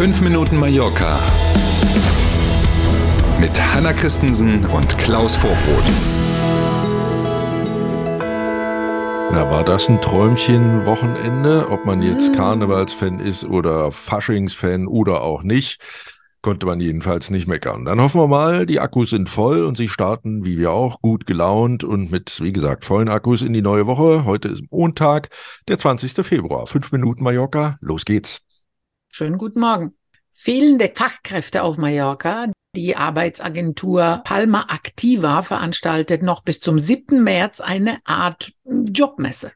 5 Minuten Mallorca mit Hanna Christensen und Klaus Vorbrot. Na, war das ein Träumchen-Wochenende? Ob man jetzt Karnevalsfan ist oder Faschingsfan oder auch nicht, konnte man jedenfalls nicht meckern. Dann hoffen wir mal, die Akkus sind voll und sie starten, wie wir auch, gut gelaunt und mit, wie gesagt, vollen Akkus in die neue Woche. Heute ist Montag, der 20. Februar. Fünf Minuten Mallorca, los geht's. Schönen guten Morgen. Fehlende Fachkräfte auf Mallorca. Die Arbeitsagentur Palma Activa veranstaltet noch bis zum 7. März eine Art Jobmesse.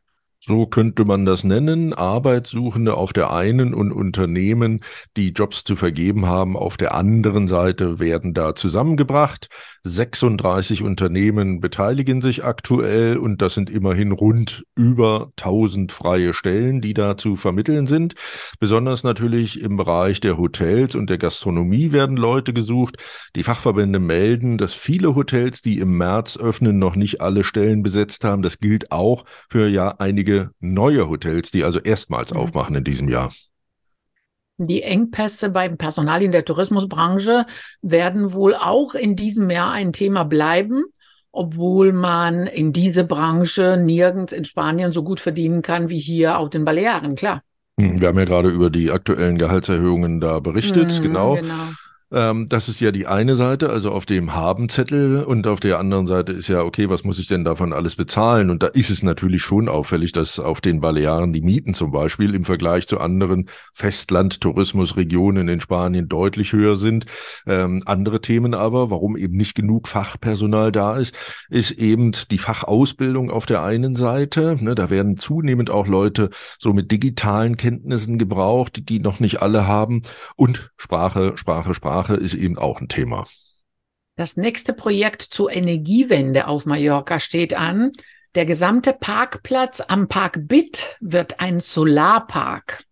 So könnte man das nennen. Arbeitssuchende auf der einen und Unternehmen, die Jobs zu vergeben haben, auf der anderen Seite werden da zusammengebracht. 36 Unternehmen beteiligen sich aktuell und das sind immerhin rund über 1000 freie Stellen, die da zu vermitteln sind. Besonders natürlich im Bereich der Hotels und der Gastronomie werden Leute gesucht. Die Fachverbände melden, dass viele Hotels, die im März öffnen, noch nicht alle Stellen besetzt haben. Das gilt auch für ja einige einige neue Hotels, die also erstmals mhm. aufmachen in diesem Jahr. Die Engpässe beim Personal in der Tourismusbranche werden wohl auch in diesem Jahr ein Thema bleiben, obwohl man in diese Branche nirgends in Spanien so gut verdienen kann wie hier auf den Balearen, klar. Hm, wir haben ja gerade über die aktuellen Gehaltserhöhungen da berichtet, mhm, genau. genau. Ähm, das ist ja die eine Seite, also auf dem Habenzettel und auf der anderen Seite ist ja, okay, was muss ich denn davon alles bezahlen? Und da ist es natürlich schon auffällig, dass auf den Balearen die Mieten zum Beispiel im Vergleich zu anderen Festland-Tourismusregionen in Spanien deutlich höher sind. Ähm, andere Themen aber, warum eben nicht genug Fachpersonal da ist, ist eben die Fachausbildung auf der einen Seite. Ne, da werden zunehmend auch Leute so mit digitalen Kenntnissen gebraucht, die noch nicht alle haben und Sprache, Sprache, Sprache Sprache ist eben auch ein Thema. Das nächste Projekt zur Energiewende auf Mallorca steht an. Der gesamte Parkplatz am Park Bit wird ein Solarpark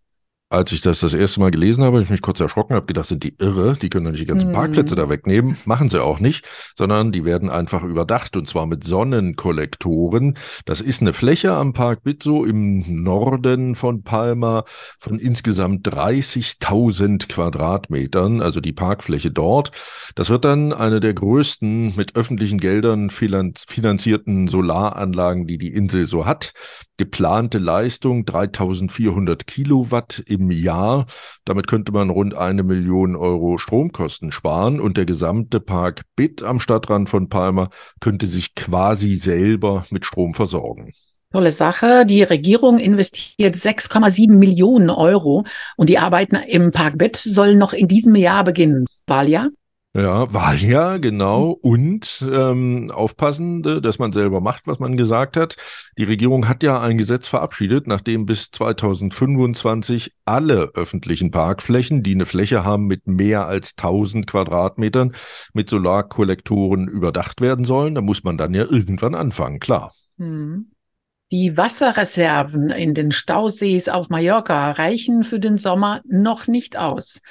als ich das das erste Mal gelesen habe, ich mich kurz erschrocken, habe gedacht, sind die irre, die können doch nicht die ganzen Parkplätze da wegnehmen. Machen sie auch nicht, sondern die werden einfach überdacht und zwar mit Sonnenkollektoren. Das ist eine Fläche am Park Bitso im Norden von Palma von insgesamt 30.000 Quadratmetern, also die Parkfläche dort. Das wird dann eine der größten mit öffentlichen Geldern finanzierten Solaranlagen, die die Insel so hat. Geplante Leistung 3400 Kilowatt im Jahr. Damit könnte man rund eine Million Euro Stromkosten sparen und der gesamte Park Bit am Stadtrand von Palma könnte sich quasi selber mit Strom versorgen. Tolle Sache. Die Regierung investiert 6,7 Millionen Euro und die Arbeiten im Park Bit sollen noch in diesem Jahr beginnen. Wahljahr? Ja, Wahljahr, genau. Und ähm, aufpassen, äh, dass man selber macht, was man gesagt hat. Die Regierung hat ja ein Gesetz verabschiedet, nachdem bis 2025 alle öffentlichen Parkflächen, die eine Fläche haben mit mehr als 1000 Quadratmetern, mit Solarkollektoren überdacht werden sollen. Da muss man dann ja irgendwann anfangen, klar. Hm. Die Wasserreserven in den Stausees auf Mallorca reichen für den Sommer noch nicht aus.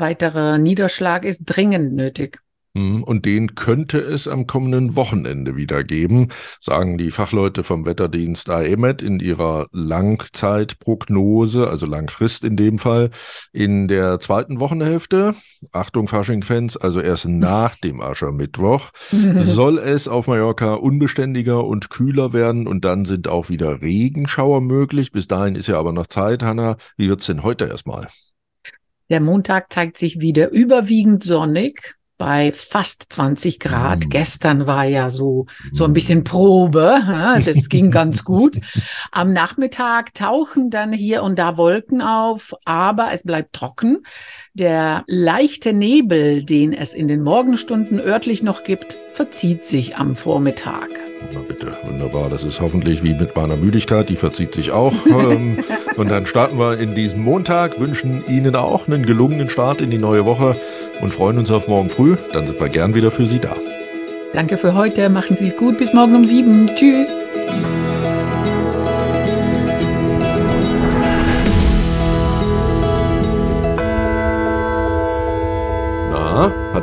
Weiterer Niederschlag ist dringend nötig. Mhm, und den könnte es am kommenden Wochenende wieder geben, sagen die Fachleute vom Wetterdienst AEMET in ihrer Langzeitprognose, also Langfrist in dem Fall, in der zweiten Wochenhälfte, Achtung Fasching-Fans, also erst nach dem Aschermittwoch, soll es auf Mallorca unbeständiger und kühler werden und dann sind auch wieder Regenschauer möglich. Bis dahin ist ja aber noch Zeit, Hanna. Wie wird's denn heute erstmal? Der Montag zeigt sich wieder überwiegend sonnig bei fast 20 Grad. Mm. Gestern war ja so, so ein bisschen Probe. Das ging ganz gut. Am Nachmittag tauchen dann hier und da Wolken auf, aber es bleibt trocken. Der leichte Nebel, den es in den Morgenstunden örtlich noch gibt, verzieht sich am Vormittag. Na bitte, wunderbar. Das ist hoffentlich wie mit meiner Müdigkeit, die verzieht sich auch. Ähm, und dann starten wir in diesem Montag, wünschen Ihnen auch einen gelungenen Start in die neue Woche und freuen uns auf morgen früh. Dann sind wir gern wieder für Sie da. Danke für heute. Machen Sie es gut. Bis morgen um sieben. Tschüss.